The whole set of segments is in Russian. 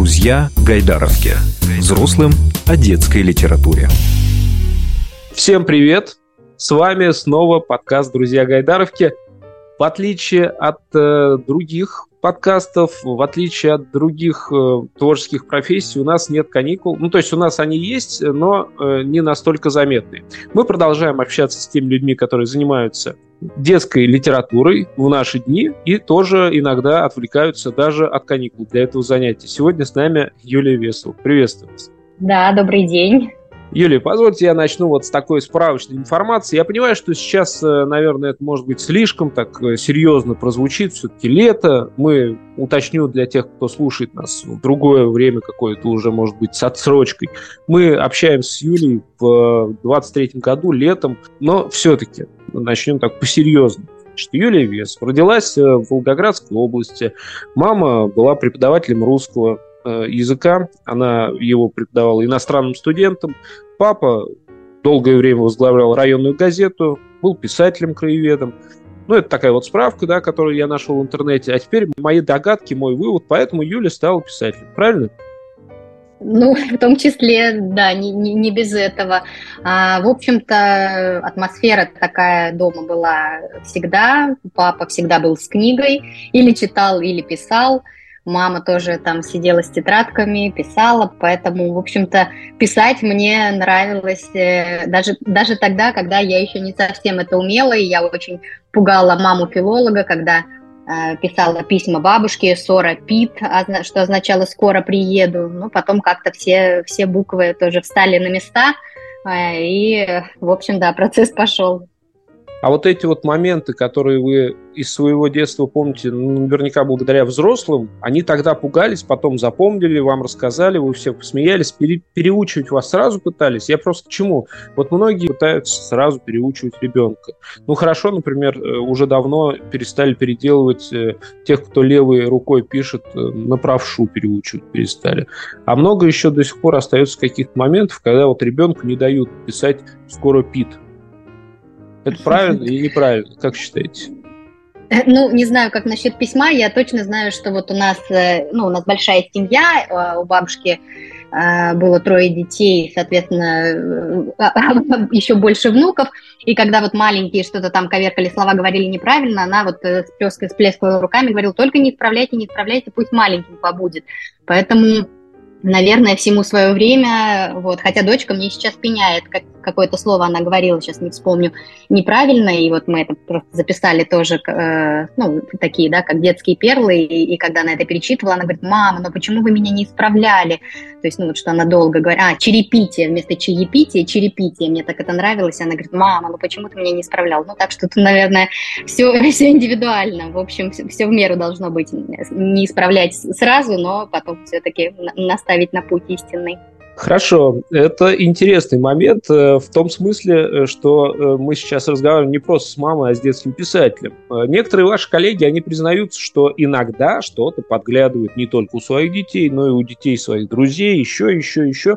Друзья Гайдаровки. Взрослым о детской литературе. Всем привет! С вами снова подкаст «Друзья Гайдаровки». В отличие от э, других подкастов, в отличие от других э, творческих профессий, у нас нет каникул. Ну, то есть у нас они есть, но э, не настолько заметные. Мы продолжаем общаться с теми людьми, которые занимаются детской литературой в наши дни и тоже иногда отвлекаются даже от каникул для этого занятия. Сегодня с нами Юлия Весова. Приветствую вас. Да, добрый день. Юлия, позвольте я начну вот с такой справочной информации. Я понимаю, что сейчас, э, наверное, это может быть слишком так э, серьезно прозвучит. Все-таки лето. Мы уточню для тех, кто слушает нас в другое время какое-то уже, может быть, с отсрочкой. Мы общаемся с Юлей в 23 году, летом, но все-таки начнем так по-серьезному. Значит, Юлия Вес родилась э, в Волгоградской области. Мама была преподавателем русского Э, языка. Она его преподавала иностранным студентам. Папа долгое время возглавлял районную газету, был писателем-краеведом. Ну, это такая вот справка, да, которую я нашел в интернете. А теперь мои догадки, мой вывод. Поэтому Юля стала писателем. Правильно? Ну, в том числе, да, не, не, не без этого. А, в общем-то, атмосфера такая дома была всегда. Папа всегда был с книгой, или читал, или писал. Мама тоже там сидела с тетрадками, писала, поэтому, в общем-то, писать мне нравилось э, даже, даже тогда, когда я еще не совсем это умела, и я очень пугала маму филолога, когда э, писала письма бабушке, Сора Пит, что означало «скоро приеду». Ну, потом как-то все, все буквы тоже встали на места, э, и, в общем, да, процесс пошел. А вот эти вот моменты, которые вы из своего детства помните, ну, наверняка благодаря взрослым, они тогда пугались, потом запомнили, вам рассказали, вы все посмеялись, пере, переучивать вас сразу пытались. Я просто к чему? Вот многие пытаются сразу переучивать ребенка. Ну хорошо, например, э, уже давно перестали переделывать э, тех, кто левой рукой пишет, э, на правшу переучивать перестали. А много еще до сих пор остается каких-то моментов, когда вот ребенку не дают писать «скоро пит», это правильно или неправильно? Как считаете? Э, ну, не знаю, как насчет письма. Я точно знаю, что вот у нас, э, ну, у нас большая семья, э, у бабушки было трое детей, соответственно, еще больше внуков. И когда вот маленькие что-то там коверкали, слова говорили неправильно, она вот с плеской руками говорила, только не исправляйте, не исправляйте, пусть маленьким побудет. Поэтому наверное, всему свое время, вот, хотя дочка мне сейчас пеняет, как какое-то слово она говорила, сейчас не вспомню, неправильно, и вот мы это просто записали тоже, э, ну, такие, да, как детские перлы, и, и когда она это перечитывала, она говорит, мама, ну почему вы меня не исправляли? То есть, ну, вот что она долго говорит, а, черепите, вместо чаепития, черепитие, мне так это нравилось, она говорит, мама, ну почему ты меня не исправлял? Ну, так что тут, наверное, все, все индивидуально, в общем, все, все в меру должно быть, не исправлять сразу, но потом все-таки наставить наставить на путь истинный. Хорошо, это интересный момент э, в том смысле, э, что э, мы сейчас разговариваем не просто с мамой, а с детским писателем. Некоторые ваши коллеги, они признаются, что иногда что-то подглядывают не только у своих детей, но и у детей своих друзей, еще, еще, еще.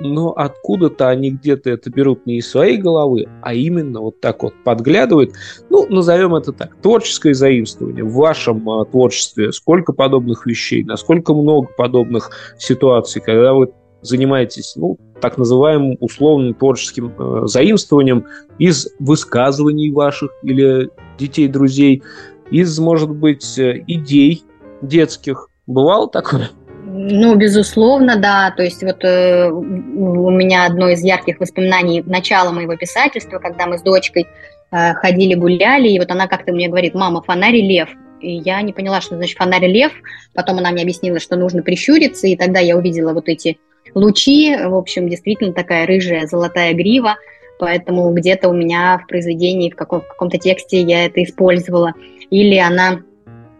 Но откуда-то они где-то это берут не из своей головы, а именно вот так вот подглядывают. Ну, назовем это так, творческое заимствование. В вашем творчестве сколько подобных вещей, насколько много подобных ситуаций, когда вы занимаетесь, ну, так называемым условным творческим э, заимствованием из высказываний ваших или детей, друзей, из, может быть, э, идей детских. Бывало такое? Ну, безусловно, да. То есть вот э, у меня одно из ярких воспоминаний начала моего писательства, когда мы с дочкой э, ходили, гуляли, и вот она как-то мне говорит, мама, фонарь лев. И я не поняла, что значит фонарь лев. Потом она мне объяснила, что нужно прищуриться, и тогда я увидела вот эти лучи, в общем, действительно такая рыжая золотая грива, поэтому где-то у меня в произведении, в каком-то тексте я это использовала. Или она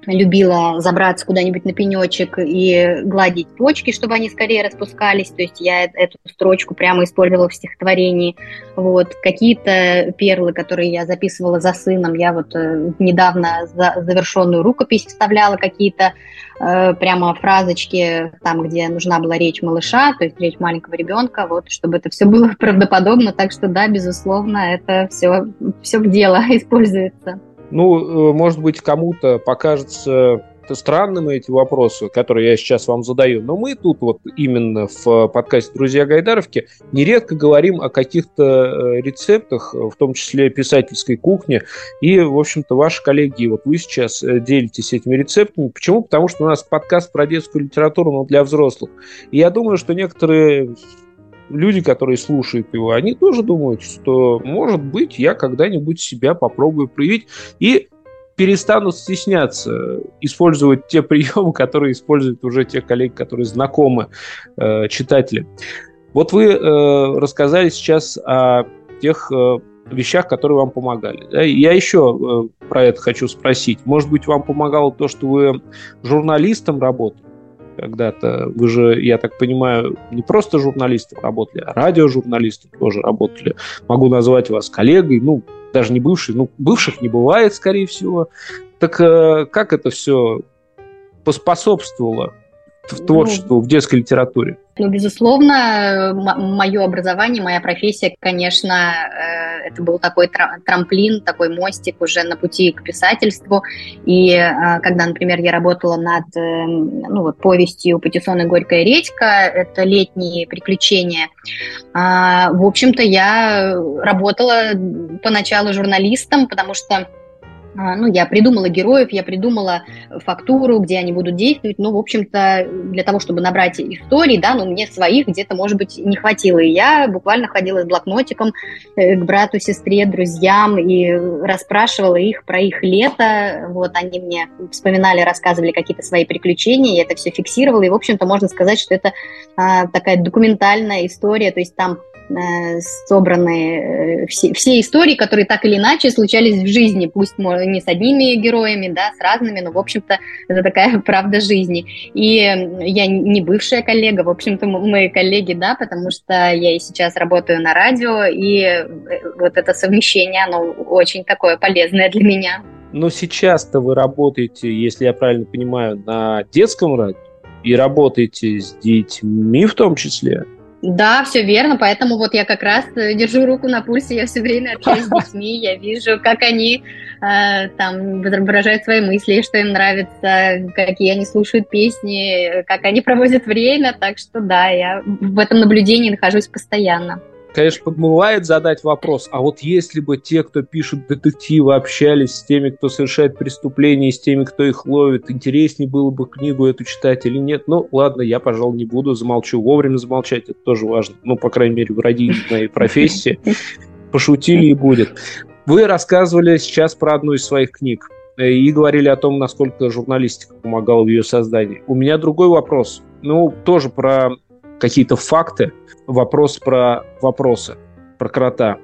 любила забраться куда-нибудь на пенечек и гладить почки, чтобы они скорее распускались. То есть я эту строчку прямо использовала в стихотворении. Вот. Какие-то перлы, которые я записывала за сыном, я вот э, недавно за завершенную рукопись вставляла какие-то э, прямо фразочки там, где нужна была речь малыша, то есть речь маленького ребенка, вот, чтобы это все было правдоподобно. Так что да, безусловно, это все, все в дело используется. Ну, э, может быть, кому-то покажется странными эти вопросы, которые я сейчас вам задаю, но мы тут вот именно в подкасте «Друзья Гайдаровки» нередко говорим о каких-то э, рецептах, в том числе писательской кухне, и, в общем-то, ваши коллеги, вот вы сейчас э, делитесь этими рецептами. Почему? Потому что у нас подкаст про детскую литературу, но для взрослых. И я думаю, что некоторые люди, которые слушают его, они тоже думают, что, может быть, я когда-нибудь себя попробую проявить. И перестанут стесняться использовать те приемы, которые используют уже те коллеги, которые знакомы э, читателям. Вот вы э, рассказали сейчас о тех э, вещах, которые вам помогали. Я еще э, про это хочу спросить. Может быть, вам помогало то, что вы журналистом работали? Когда-то. Вы же, я так понимаю, не просто журналистом работали, а радиожурналистом тоже работали. Могу назвать вас коллегой, ну, даже не бывший, ну, бывших не бывает, скорее всего. Так э, как это все поспособствовало в творчеству, ну, в детской литературе? Ну, безусловно, мое образование, моя профессия, конечно, э, это был такой трамплин, такой мостик уже на пути к писательству. И э, когда, например, я работала над э, ну, вот, повестью «Патиссон и горькая редька», это летние приключения, а, в общем-то, я работала поначалу журналистом, потому что ну, я придумала героев, я придумала фактуру, где они будут действовать, ну, в общем-то, для того, чтобы набрать истории, да, ну, мне своих где-то, может быть, не хватило, и я буквально ходила с блокнотиком э, к брату, сестре, друзьям и расспрашивала их про их лето, вот, они мне вспоминали, рассказывали какие-то свои приключения, я это все фиксировала, и, в общем-то, можно сказать, что это а, такая документальная история, то есть там собраны э, все, все истории, которые так или иначе случались в жизни, пусть не с одними героями, да, с разными, но, в общем-то, это такая правда жизни. И я не бывшая коллега, в общем-то, мы коллеги, да, потому что я и сейчас работаю на радио, и э, вот это совмещение, оно очень такое полезное для меня. Но сейчас-то вы работаете, если я правильно понимаю, на детском радио и работаете с детьми в том числе? Да, все верно, поэтому вот я как раз э, держу руку на пульсе, я все время общаюсь с детьми, я вижу, как они э, там выражают свои мысли, что им нравится, какие они слушают песни, как они проводят время, так что да, я в этом наблюдении нахожусь постоянно конечно, подмывает задать вопрос, а вот если бы те, кто пишут детективы, общались с теми, кто совершает преступления, с теми, кто их ловит, интереснее было бы книгу эту читать или нет? Ну, ладно, я, пожалуй, не буду, замолчу. Вовремя замолчать, это тоже важно. Ну, по крайней мере, в родительной профессии. Пошутили и будет. Вы рассказывали сейчас про одну из своих книг и говорили о том, насколько журналистика помогала в ее создании. У меня другой вопрос. Ну, тоже про какие-то факты, вопрос про вопросы, про крота.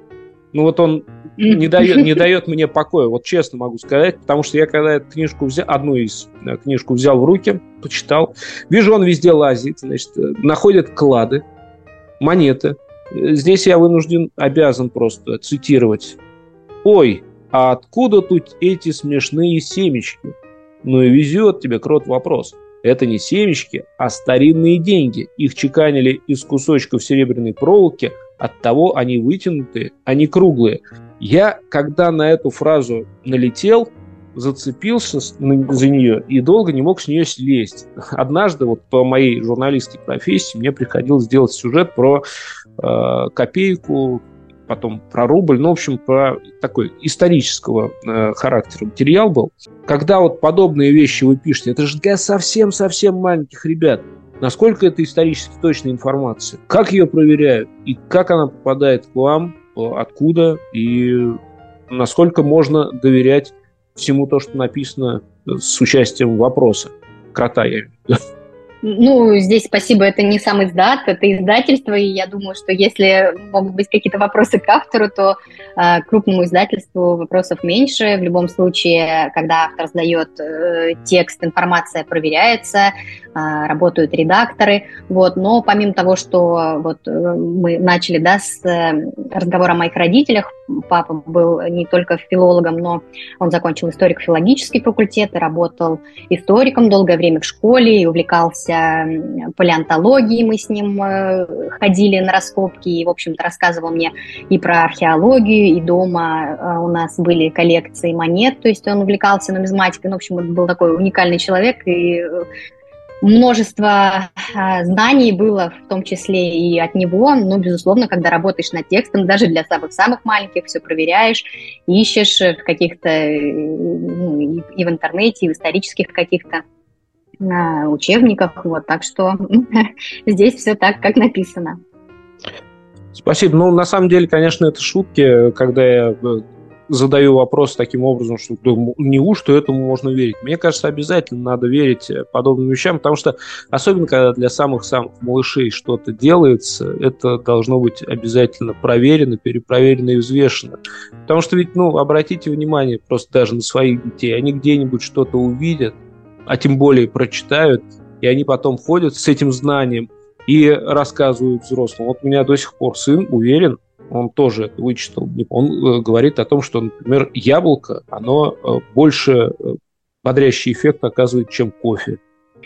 Ну вот он не дает, не дает мне покоя, вот честно могу сказать, потому что я когда эту книжку взял, одну из да, книжку взял в руки, почитал, вижу, он везде лазит, значит, находит клады, монеты. Здесь я вынужден, обязан просто цитировать. Ой, а откуда тут эти смешные семечки? Ну и везет тебе, крот, вопрос. Это не семечки, а старинные деньги. Их чеканили из кусочков серебряной проволоки, оттого они вытянутые, а не круглые. Я, когда на эту фразу налетел, зацепился за нее и долго не мог с нее слезть. Однажды вот по моей журналистской профессии мне приходилось сделать сюжет про э, копейку, потом про рубль, ну, в общем, про такой исторического э, характера материал был. Когда вот подобные вещи вы пишете, это же для совсем-совсем маленьких ребят. Насколько это исторически точная информация? Как ее проверяют? И как она попадает к вам? Откуда? И насколько можно доверять всему то, что написано с участием вопроса? Крота, я имею. Ну, здесь спасибо, это не сам издат, это издательство, и я думаю, что если могут быть какие-то вопросы к автору, то э, крупному издательству вопросов меньше. В любом случае, когда автор сдает э, текст, информация проверяется, э, работают редакторы. Вот. Но помимо того, что вот, э, мы начали да, с э, разговора о моих родителях, папа был не только филологом, но он закончил историко-филологический факультет работал историком долгое время в школе и увлекался палеонтологией. Мы с ним э, ходили на раскопки и, в общем-то, рассказывал мне и про археологию, и дома э, у нас были коллекции монет, то есть он увлекался нумизматикой. Ну, в общем, он был такой уникальный человек, и э, множество э, знаний было, в том числе и от него. Но, безусловно, когда работаешь над текстом, даже для самых-самых маленьких, все проверяешь, ищешь в каких-то, ну, и, в интернете, и в исторических каких-то э, учебниках. Вот, так что здесь все так, как написано. Спасибо. Ну, на самом деле, конечно, это шутки, когда я задаю вопрос таким образом, что неужто этому можно верить? Мне кажется, обязательно надо верить подобным вещам, потому что, особенно когда для самых-самых малышей что-то делается, это должно быть обязательно проверено, перепроверено и взвешено. Потому что ведь, ну, обратите внимание просто даже на своих детей, они где-нибудь что-то увидят, а тем более прочитают, и они потом ходят с этим знанием и рассказывают взрослым. Вот у меня до сих пор сын уверен, он тоже вычитал, он э, говорит о том, что, например, яблоко, оно э, больше э, бодрящий эффект оказывает, чем кофе.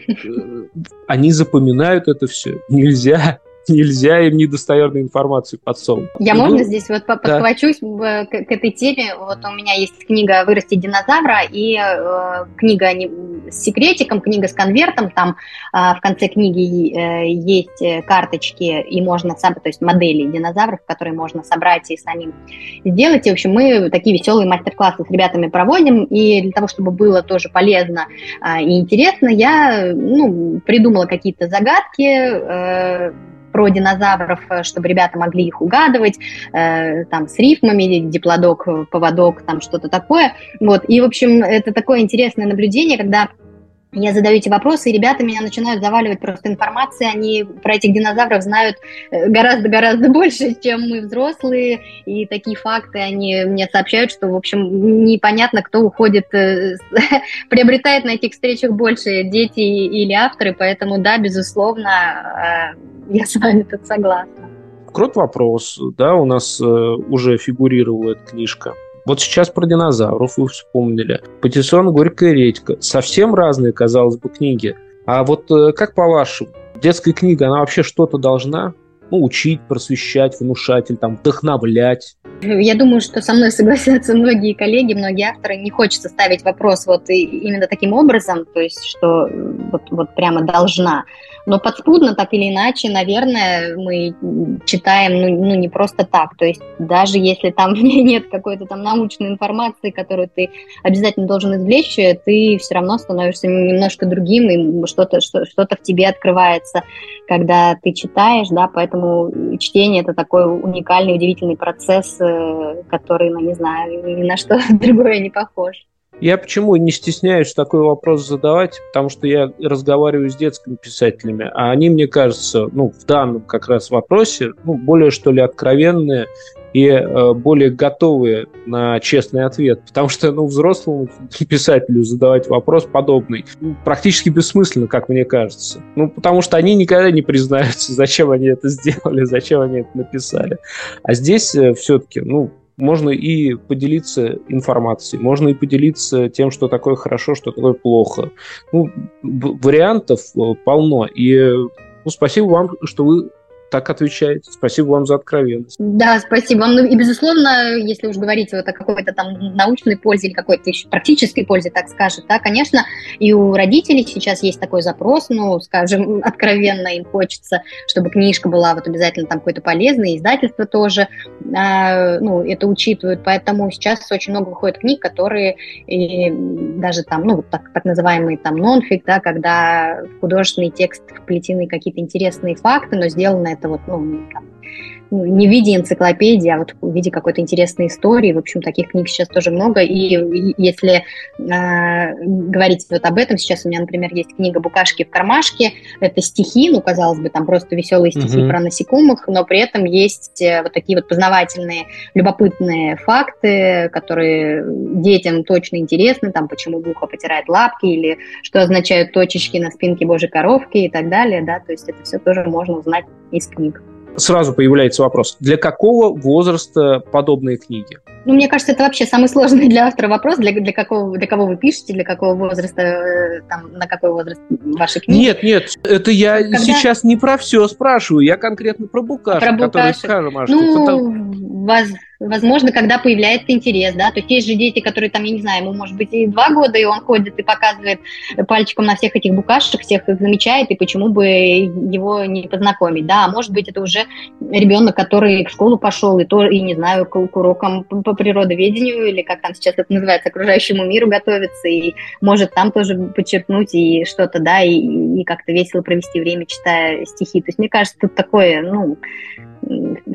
Они запоминают это все. Нельзя нельзя им недостоверную информацию подсовывать. Я, можно ну, здесь вот подхвачусь да. к, к этой теме? Вот у меня есть книга «Вырастить динозавра» и э, книга не, с секретиком, книга с конвертом. Там э, в конце книги э, есть э, карточки и можно, то есть модели динозавров, которые можно собрать и самим сделать. И, в общем, мы такие веселые мастер-классы с ребятами проводим. И для того, чтобы было тоже полезно э, и интересно, я ну, придумала какие-то загадки, э, про динозавров, э, чтобы ребята могли их угадывать, э, там, с рифмами, диплодок, поводок, там, что-то такое. Вот, и, в общем, это такое интересное наблюдение, когда я задаю эти вопросы, и ребята меня начинают заваливать просто информацией. Они про этих динозавров знают э, гораздо-гораздо больше, чем мы взрослые. И такие факты они мне сообщают, что, в общем, непонятно, кто уходит, приобретает на этих встречах больше, дети или авторы. Поэтому, да, безусловно, я с вами тут согласна. Крот вопрос, да, у нас э, уже фигурировала эта книжка. Вот сейчас про динозавров вы вспомнили. Патиссон «Горькая редька». Совсем разные, казалось бы, книги. А вот э, как по-вашему, детская книга, она вообще что-то должна ну, учить, просвещать, внушать или там вдохновлять? Я думаю, что со мной согласятся многие коллеги, многие авторы. Не хочется ставить вопрос вот именно таким образом, то есть, что вот, вот прямо должна. Но подспудно, так или иначе, наверное, мы читаем ну, ну не просто так. То есть даже если там нет какой-то там научной информации, которую ты обязательно должен извлечь, ты все равно становишься немножко другим, и что-то что, что-то в тебе открывается, когда ты читаешь, да, поэтому чтение – это такой уникальный, удивительный процесс, э, который, ну, не знаю, ни на что другое не похож. Я почему не стесняюсь такой вопрос задавать, потому что я разговариваю с детскими писателями, а они, мне кажется, ну, в данном как раз вопросе, ну, более, что ли, откровенные и э, более готовые на честный ответ. Потому что, ну, взрослому писателю задавать вопрос подобный ну, практически бессмысленно, как мне кажется. Ну, потому что они никогда не признаются, зачем они это сделали, зачем они это написали. А здесь э, все-таки, ну, можно и поделиться информацией, можно и поделиться тем, что такое хорошо, что такое плохо. Ну, вариантов э, полно. И ну, спасибо вам, что вы так отвечаете. Спасибо вам за откровенность. Да, спасибо вам. Ну и, безусловно, если уж говорить вот о какой-то там научной пользе или какой-то еще практической пользе, так скажем, да, конечно, и у родителей сейчас есть такой запрос, ну, скажем, откровенно им хочется, чтобы книжка была вот обязательно там какой-то полезной, издательство тоже, э, ну, это учитывают, поэтому сейчас очень много выходит книг, которые и даже там, ну, так, так называемый там нонфик, да, когда художественный текст вплетены какие-то интересные факты, но сделано это вот, ну, там, ну, не в виде энциклопедии, а вот в виде какой-то интересной истории. В общем, таких книг сейчас тоже много. И если э, говорить вот об этом, сейчас у меня, например, есть книга «Букашки в кармашке». Это стихи, ну, казалось бы, там просто веселые стихи mm-hmm. про насекомых, но при этом есть э, вот такие вот познавательные, любопытные факты, которые детям точно интересны, там, почему муха потирает лапки или что означают точечки на спинке божьей коровки и так далее, да, то есть это все тоже можно узнать из книг. Сразу появляется вопрос, для какого возраста подобные книги? Ну, мне кажется, это вообще самый сложный для автора вопрос, для, для, какого, для кого вы пишете, для какого возраста, э, там, на какой возраст ваши книги. Нет, нет, это я Когда... сейчас не про все спрашиваю, я конкретно про Букашек, про Букашек. который скажем, Ну, воз, возможно, когда появляется интерес, да, то есть есть же дети, которые там, я не знаю, ему может быть и два года, и он ходит и показывает пальчиком на всех этих букашек, всех их замечает, и почему бы его не познакомить, да, а может быть это уже ребенок, который в школу пошел, и то, и не знаю, к, к урокам по природоведению, или как там сейчас это называется, окружающему миру готовится, и может там тоже подчеркнуть и что-то, да, и, и как-то весело провести время, читая стихи. То есть, мне кажется, тут такое, ну,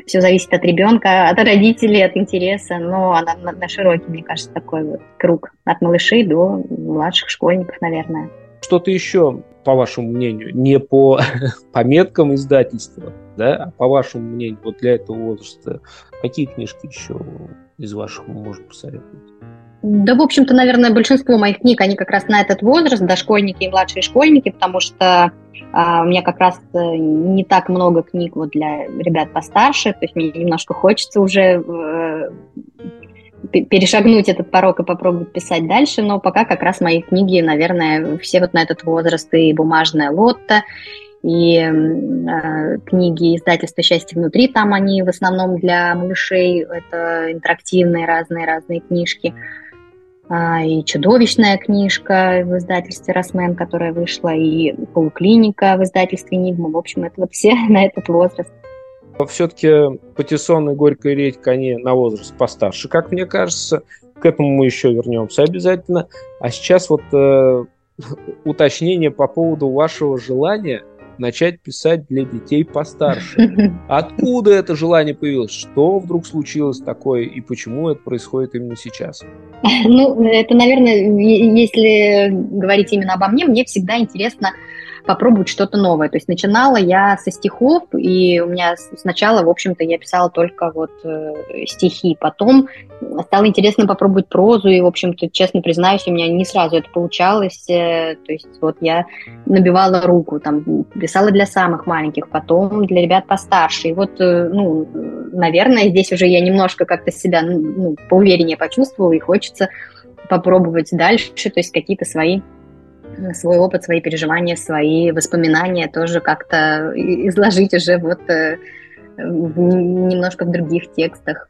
все зависит от ребенка, от родителей, от интереса, но она на, на широкий, мне кажется, такой вот круг от малышей до младших школьников, наверное. Что-то еще, по вашему мнению, не по пометкам издательства, да, а по вашему мнению, вот для этого возраста, какие книжки еще из ваших можно посоветовать? Да, в общем-то, наверное, большинство моих книг, они как раз на этот возраст, дошкольники и младшие школьники, потому что а, у меня как раз э, не так много книг вот для ребят постарше, то есть мне немножко хочется уже э, перешагнуть этот порог и попробовать писать дальше, но пока как раз мои книги, наверное, все вот на этот возраст, и «Бумажная лотта», и э, книги издательства «Счастье внутри», там они в основном для малышей, это интерактивные разные-разные книжки. А, и чудовищная книжка в издательстве «Росмен», которая вышла, и полуклиника в издательстве «Нигма». В общем, это вот все на этот возраст. Все-таки Патиссон и Горькая редька, они на возраст постарше, как мне кажется. К этому мы еще вернемся обязательно. А сейчас вот э, уточнение по поводу вашего желания – начать писать для детей постарше. Откуда это желание появилось? Что вдруг случилось такое и почему это происходит именно сейчас? Ну, это, наверное, если говорить именно обо мне, мне всегда интересно попробовать что-то новое. То есть начинала я со стихов, и у меня сначала, в общем-то, я писала только вот э, стихи. Потом стало интересно попробовать прозу, и, в общем-то, честно признаюсь, у меня не сразу это получалось. Э, то есть вот я набивала руку, там, писала для самых маленьких, потом для ребят постарше. И вот, э, ну, наверное, здесь уже я немножко как-то себя ну, поувереннее почувствовала, и хочется попробовать дальше, то есть какие-то свои свой опыт, свои переживания, свои воспоминания тоже как-то изложить уже вот э, немножко в других текстах.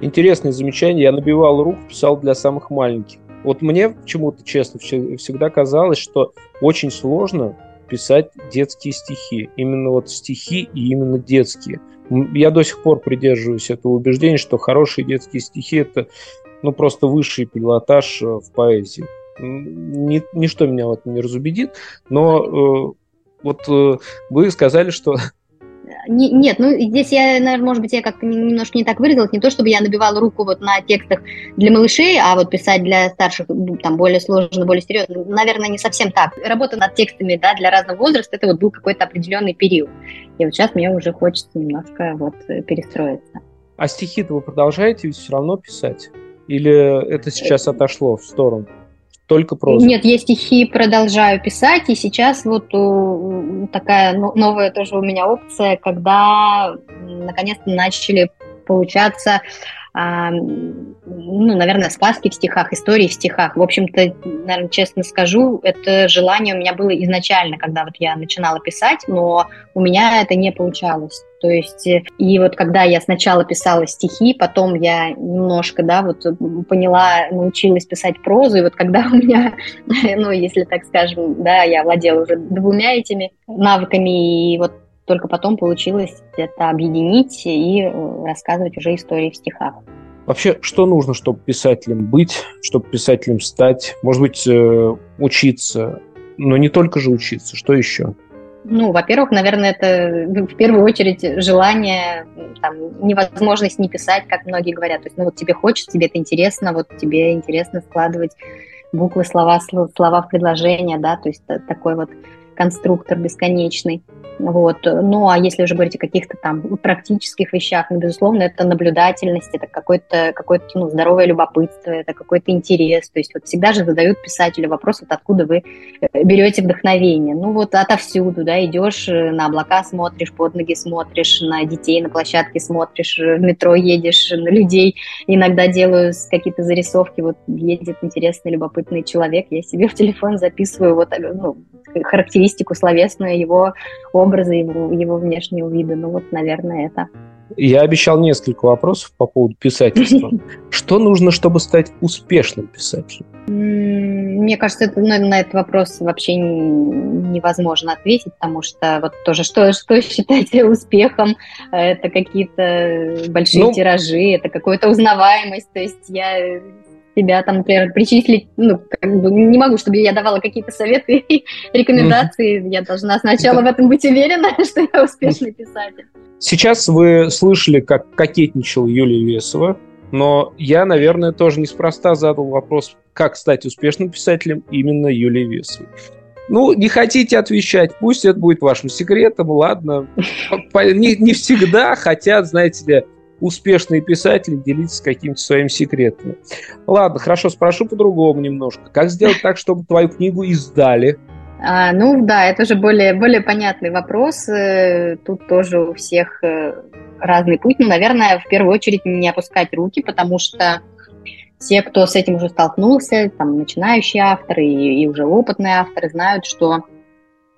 Интересное замечание. Я набивал руку, писал для самых маленьких. Вот мне почему-то, честно, всегда казалось, что очень сложно писать детские стихи. Именно вот стихи и именно детские. Я до сих пор придерживаюсь этого убеждения, что хорошие детские стихи – это ну, просто высший пилотаж э, в поэзии ни, ничто меня вот не разубедит, но э, вот э, вы сказали, что не, нет, ну здесь я, наверное, может быть, я как-то немножко не так выразилась. Не то, чтобы я набивала руку вот на текстах для малышей, а вот писать для старших там более сложно, более серьезно. Наверное, не совсем так. Работа над текстами да, для разного возраста, это вот был какой-то определенный период. И вот сейчас мне уже хочется немножко вот перестроиться. А стихи-то вы продолжаете ведь все равно писать? Или это сейчас отошло в сторону? Только проза? Нет, я стихи продолжаю писать, и сейчас вот такая новая тоже у меня опция, когда наконец-то начали получаться ну, наверное, сказки в стихах, истории в стихах. В общем-то, наверное, честно скажу, это желание у меня было изначально, когда вот я начинала писать, но у меня это не получалось. То есть, и вот когда я сначала писала стихи, потом я немножко, да, вот поняла, научилась писать прозу, и вот когда у меня, ну, если так скажем, да, я владела уже двумя этими навыками, и вот только потом получилось это объединить и э, рассказывать уже истории в стихах. Вообще, что нужно, чтобы писателем быть, чтобы писателем стать? Может быть, э, учиться, но не только же учиться, что еще? Ну, во-первых, наверное, это в первую очередь желание, там, невозможность не писать, как многие говорят. То есть, ну вот тебе хочется, тебе это интересно, вот тебе интересно складывать буквы, слова, слова в предложения, да, то есть такой вот конструктор бесконечный. Вот. Ну, а если уже говорить о каких-то там практических вещах, ну, безусловно, это наблюдательность, это какое-то какое ну, здоровое любопытство, это какой-то интерес. То есть вот всегда же задают писателю вопрос, вот откуда вы э, берете вдохновение. Ну, вот отовсюду, да, идешь э, на облака смотришь, под ноги смотришь, на детей на площадке смотришь, в метро едешь, на людей. Иногда делаю какие-то зарисовки, вот едет интересный, любопытный человек, я себе в телефон записываю вот ну, характеристику словесную его образа, его, его внешнего вида. Ну вот, наверное, это. Я обещал несколько вопросов по поводу писательства. Что нужно, чтобы стать успешным писателем? Мне кажется, это, ну, на этот вопрос вообще невозможно ответить, потому что вот тоже что, что считать успехом, это какие-то большие ну, тиражи, это какая-то узнаваемость. То есть я себя там, например, причислить, ну, как бы не могу, чтобы я давала какие-то советы и рекомендации. Mm-hmm. Я должна сначала да. в этом быть уверена, что я успешный писатель. Сейчас вы слышали, как кокетничал Юлия Весова, но я, наверное, тоже неспроста задал вопрос, как стать успешным писателем именно Юлии Весовой. Ну, не хотите отвечать, пусть это будет вашим секретом, ладно. Не, не всегда хотят, знаете ли, успешные писатели делиться какими-то своими секретами. Ладно, хорошо, спрошу по-другому немножко. Как сделать так, чтобы твою книгу издали? А, ну да, это уже более, более понятный вопрос. Э, тут тоже у всех э, разный путь. Но, наверное, в первую очередь не опускать руки, потому что те, кто с этим уже столкнулся, там, начинающие авторы и, и уже опытные авторы, знают, что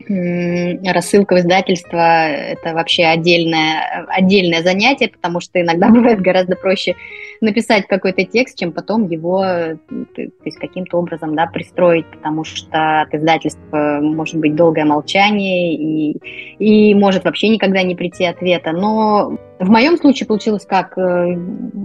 рассылка в издательство – это вообще отдельное, отдельное занятие, потому что иногда бывает гораздо проще написать какой-то текст, чем потом его то есть каким-то образом да, пристроить, потому что от издательства может быть долгое молчание и, и может вообще никогда не прийти ответа. Но в моем случае получилось как, э,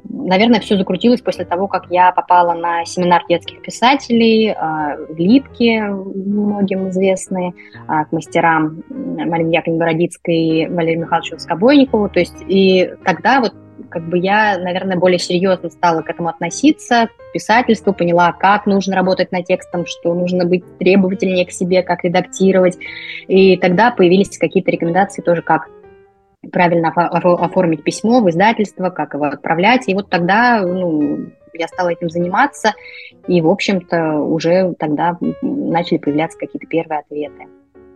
наверное, все закрутилось после того, как я попала на семинар детских писателей а, в Липке, многим известные, к мастерам Марине Яковлевне Бородицкой и Валерию Михайловичу Скобойникову. То есть и тогда вот как бы я, наверное, более серьезно стала к этому относиться, к писательству, поняла, как нужно работать над текстом, что нужно быть требовательнее к себе, как редактировать. И тогда появились какие-то рекомендации тоже, как правильно оформить письмо в издательство, как его отправлять. И вот тогда ну, я стала этим заниматься, и, в общем-то, уже тогда начали появляться какие-то первые ответы.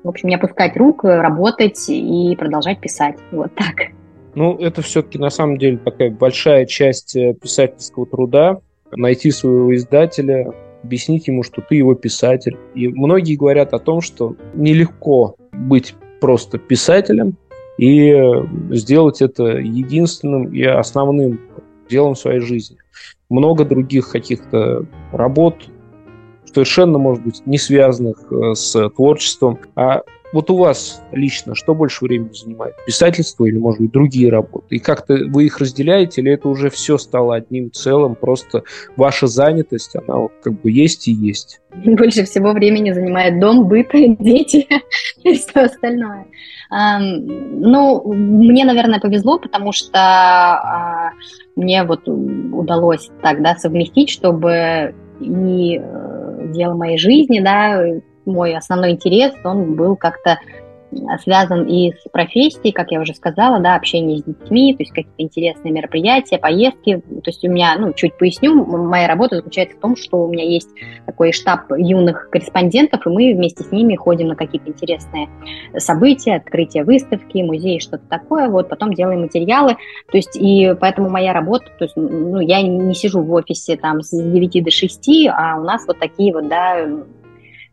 В общем, не опускать рук, работать и продолжать писать. Вот так. Ну, это все-таки на самом деле такая большая часть э, писательского труда. Найти своего издателя, объяснить ему, что ты его писатель. И многие говорят о том, что нелегко быть просто писателем и э, сделать это единственным и основным делом своей жизни. Много других каких-то работ, совершенно, может быть, не связанных э, с творчеством, а вот у вас лично что больше времени занимает? Писательство или, может быть, другие работы? И как-то вы их разделяете, или это уже все стало одним целым, просто ваша занятость, она вот как бы есть и есть? Больше всего времени занимает дом, быт, дети и все остальное. Ну, мне, наверное, повезло, потому что а, мне вот удалось тогда совместить, чтобы и э, дело моей жизни, да, мой основной интерес, он был как-то связан и с профессией, как я уже сказала, да, общение с детьми, то есть какие-то интересные мероприятия, поездки. То есть у меня, ну, чуть поясню, моя работа заключается в том, что у меня есть такой штаб юных корреспондентов, и мы вместе с ними ходим на какие-то интересные события, открытия выставки, музеи, что-то такое, вот, потом делаем материалы. То есть и поэтому моя работа, то есть, ну, я не сижу в офисе там с 9 до 6, а у нас вот такие вот, да,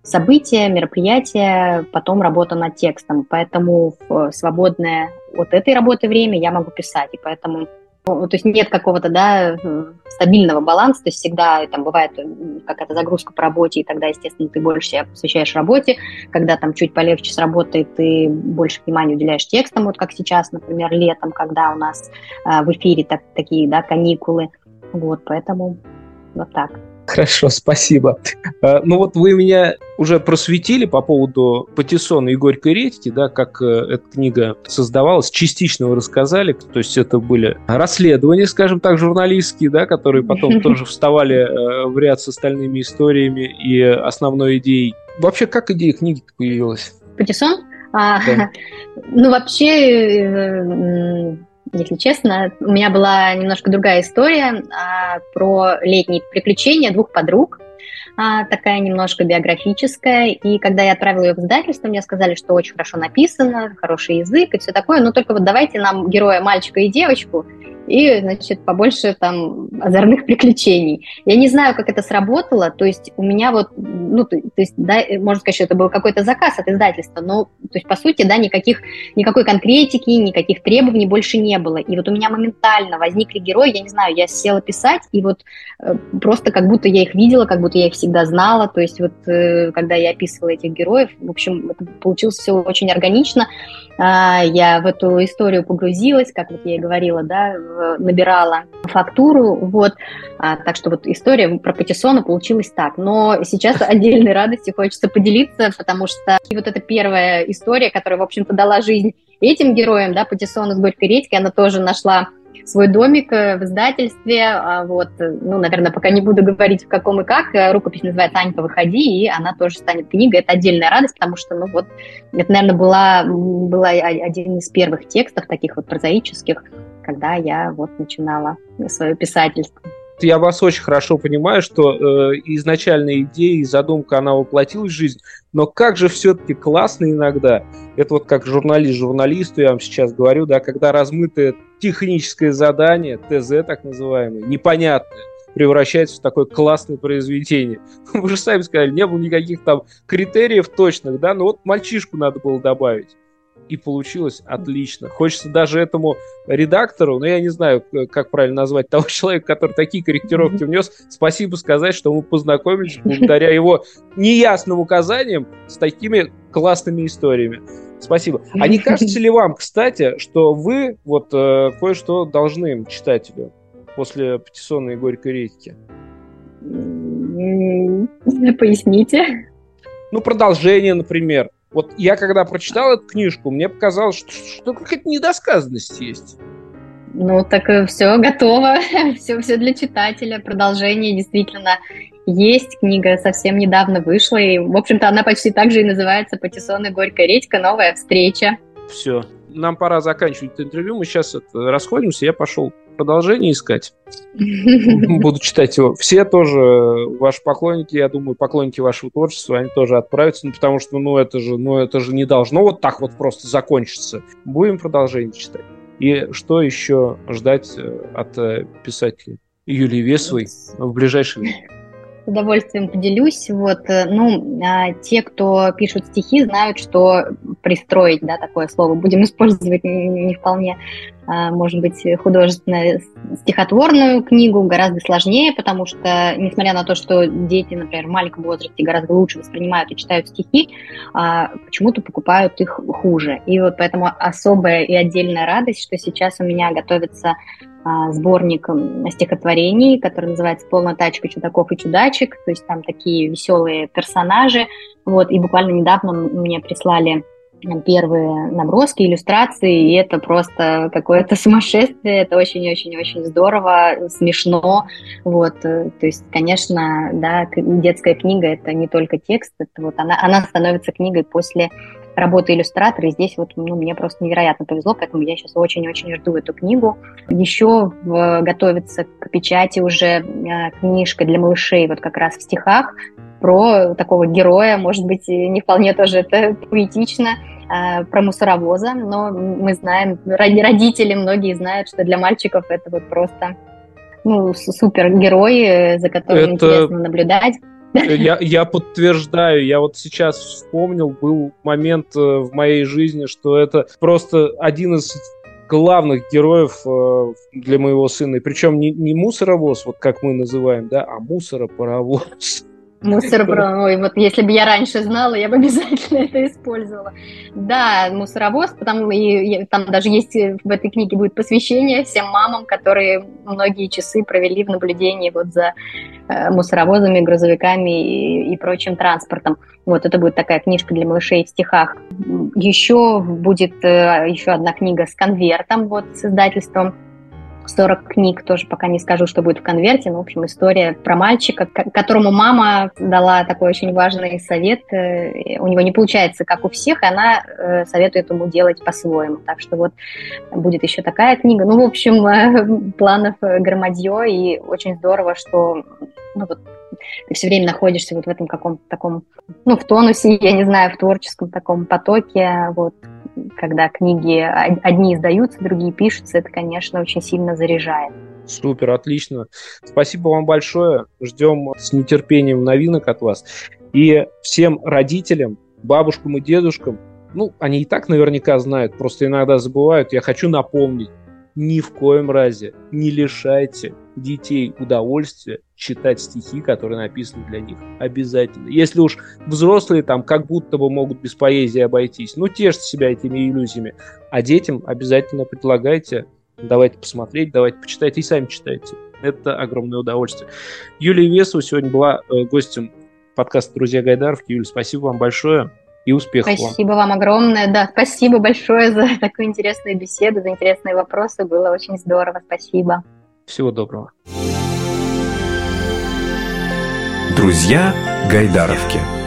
события, мероприятия, потом работа над текстом. Поэтому в свободное от этой работы время я могу писать. И поэтому ну, то есть нет какого-то, да, стабильного баланса, то есть всегда там бывает какая-то загрузка по работе, и тогда, естественно, ты больше себя посвящаешь работе, когда там чуть полегче с работой, ты больше внимания уделяешь текстам, вот как сейчас, например, летом, когда у нас э, в эфире так, такие, да, каникулы, вот, поэтому вот так. Хорошо, спасибо. А, ну вот вы меня уже просветили по поводу Патиссона и Горькой редьки, да, как э, эта книга создавалась, частично вы рассказали, то есть это были расследования, скажем так, журналистские, да, которые потом тоже вставали э, в ряд с остальными историями и основной идеей. Вообще, как идея книги появилась? Патиссон? А, Ну, вообще, э, если честно, у меня была немножко другая история а, про летние приключения двух подруг а, такая немножко биографическая. И когда я отправила ее в издательство, мне сказали, что очень хорошо написано, хороший язык и все такое. Но только вот давайте нам героя мальчика и девочку, и, значит, побольше там озорных приключений. Я не знаю, как это сработало, то есть у меня вот, ну, то, есть, да, можно сказать, что это был какой-то заказ от издательства, но, то есть, по сути, да, никаких, никакой конкретики, никаких требований больше не было. И вот у меня моментально возникли герои, я не знаю, я села писать, и вот э, просто как будто я их видела, как будто я их всегда знала, то есть вот э, когда я описывала этих героев, в общем, это получилось все очень органично, э, я в эту историю погрузилась, как вот я и говорила, да, набирала фактуру, вот, а, так что вот история про Патиссона получилась так. Но сейчас отдельной радости хочется поделиться, потому что вот эта первая история, которая, в общем-то, дала жизнь этим героям, да, Патиссона с Горькой редьки, она тоже нашла свой домик э, в издательстве. А вот, ну, наверное, пока не буду говорить в каком и как. Э, рукопись называется «Анька, выходи», и она тоже станет книгой. Это отдельная радость, потому что, ну, вот, это, наверное, была, была один из первых текстов таких вот прозаических, когда я вот начинала свое писательство. Я вас очень хорошо понимаю, что э, изначальная идея и задумка, она воплотилась в жизнь, но как же все-таки классно иногда, это вот как журналист журналисту, я вам сейчас говорю, да, когда размытое техническое задание, ТЗ так называемое, непонятное, превращается в такое классное произведение. Вы же сами сказали, не было никаких там критериев точных, да, но вот мальчишку надо было добавить и получилось отлично. Хочется даже этому редактору, ну я не знаю, как правильно назвать того человека, который такие корректировки внес, спасибо сказать, что мы познакомились благодаря его неясным указаниям с такими классными историями. Спасибо. А не кажется ли вам, кстати, что вы вот э, кое-что должны читателю после патиссонной горькой редьки? Поясните. Ну, продолжение, например. Вот я когда прочитал эту книжку, мне показалось, что, что какая-то недосказанность есть. Ну, так э, все готово, все, все для читателя. Продолжение действительно есть. Книга совсем недавно вышла, и, в общем-то, она почти так же и называется «Патиссон и горькая редька. Новая встреча». Все, нам пора заканчивать это интервью. Мы сейчас это, расходимся, я пошел продолжение искать. Буду читать его. Все тоже ваши поклонники, я думаю, поклонники вашего творчества, они тоже отправятся, ну, потому что, ну, это же, ну, это же не должно вот так вот просто закончиться. Будем продолжение читать. И что еще ждать э, от э, писателя Юлии Весовой в ближайшее время? С удовольствием поделюсь. Вот, э, ну, а, те, кто пишут стихи, знают, что пристроить, да, такое слово будем использовать не вполне а, может быть, художественную стихотворную книгу гораздо сложнее, потому что, несмотря на то, что дети, например, в маленьком возрасте гораздо лучше воспринимают и читают стихи, а, почему-то покупают их хуже. И вот поэтому особая и отдельная радость, что сейчас у меня готовится сборник стихотворений, который называется «Полная тачка чудаков и чудачек», то есть там такие веселые персонажи. Вот, и буквально недавно мне прислали первые наброски, иллюстрации, и это просто какое-то сумасшествие, это очень-очень-очень здорово, смешно, вот, то есть, конечно, да, детская книга – это не только текст, это вот она, она становится книгой после работы иллюстратора, и здесь вот ну, мне просто невероятно повезло, поэтому я сейчас очень-очень жду эту книгу. Еще в, готовится к печати уже э, книжка для малышей, вот как раз в стихах, про такого героя, может быть, не вполне тоже это поэтично, э, про мусоровоза, но мы знаем, родители многие знают, что для мальчиков это вот просто ну, супергерой, э, за которым это... интересно наблюдать. Я, я подтверждаю, я вот сейчас вспомнил, был момент э, в моей жизни, что это просто один из главных героев для моего сына. Причем не, не мусоровоз, вот как мы называем, да, а мусоропаровоз. Мусоропровод. Ой, вот если бы я раньше знала, я бы обязательно это использовала. Да, мусоровоз, потому и там даже есть э, в этой книге будет посвящение всем мамам, которые многие часы провели в наблюдении вот за э, мусоровозами, грузовиками и, и прочим транспортом. Вот это будет такая книжка для малышей в стихах. Еще будет э, еще одна книга с конвертом, вот с издательством 40 книг, тоже пока не скажу, что будет в конверте, но, в общем, история про мальчика, которому мама дала такой очень важный совет. Э, у него не получается, как у всех, и она э, советует ему делать по-своему. Так что вот будет еще такая книга. Ну, в общем, планов громадье, и очень здорово, что ну, вот, ты все время находишься вот в этом каком-то таком, ну, в тонусе, я не знаю, в творческом таком потоке, вот, когда книги одни издаются, другие пишутся, это, конечно, очень сильно заряжает. Супер, отлично. Спасибо вам большое. Ждем с нетерпением новинок от вас. И всем родителям, бабушкам и дедушкам, ну, они и так наверняка знают, просто иногда забывают. Я хочу напомнить, ни в коем разе не лишайте детей удовольствия читать стихи, которые написаны для них. Обязательно. Если уж взрослые там как будто бы могут без поэзии обойтись, ну тешьте себя этими иллюзиями. А детям обязательно предлагайте, давайте посмотреть, давайте почитать и сами читайте. Это огромное удовольствие. Юлия Весова сегодня была э, гостем подкаста «Друзья Гайдаровки». Юля, спасибо вам большое и успехов Спасибо вам. вам огромное. Да, спасибо большое за такую интересную беседу, за интересные вопросы. Было очень здорово. Спасибо. Всего доброго. Друзья Гайдаровки.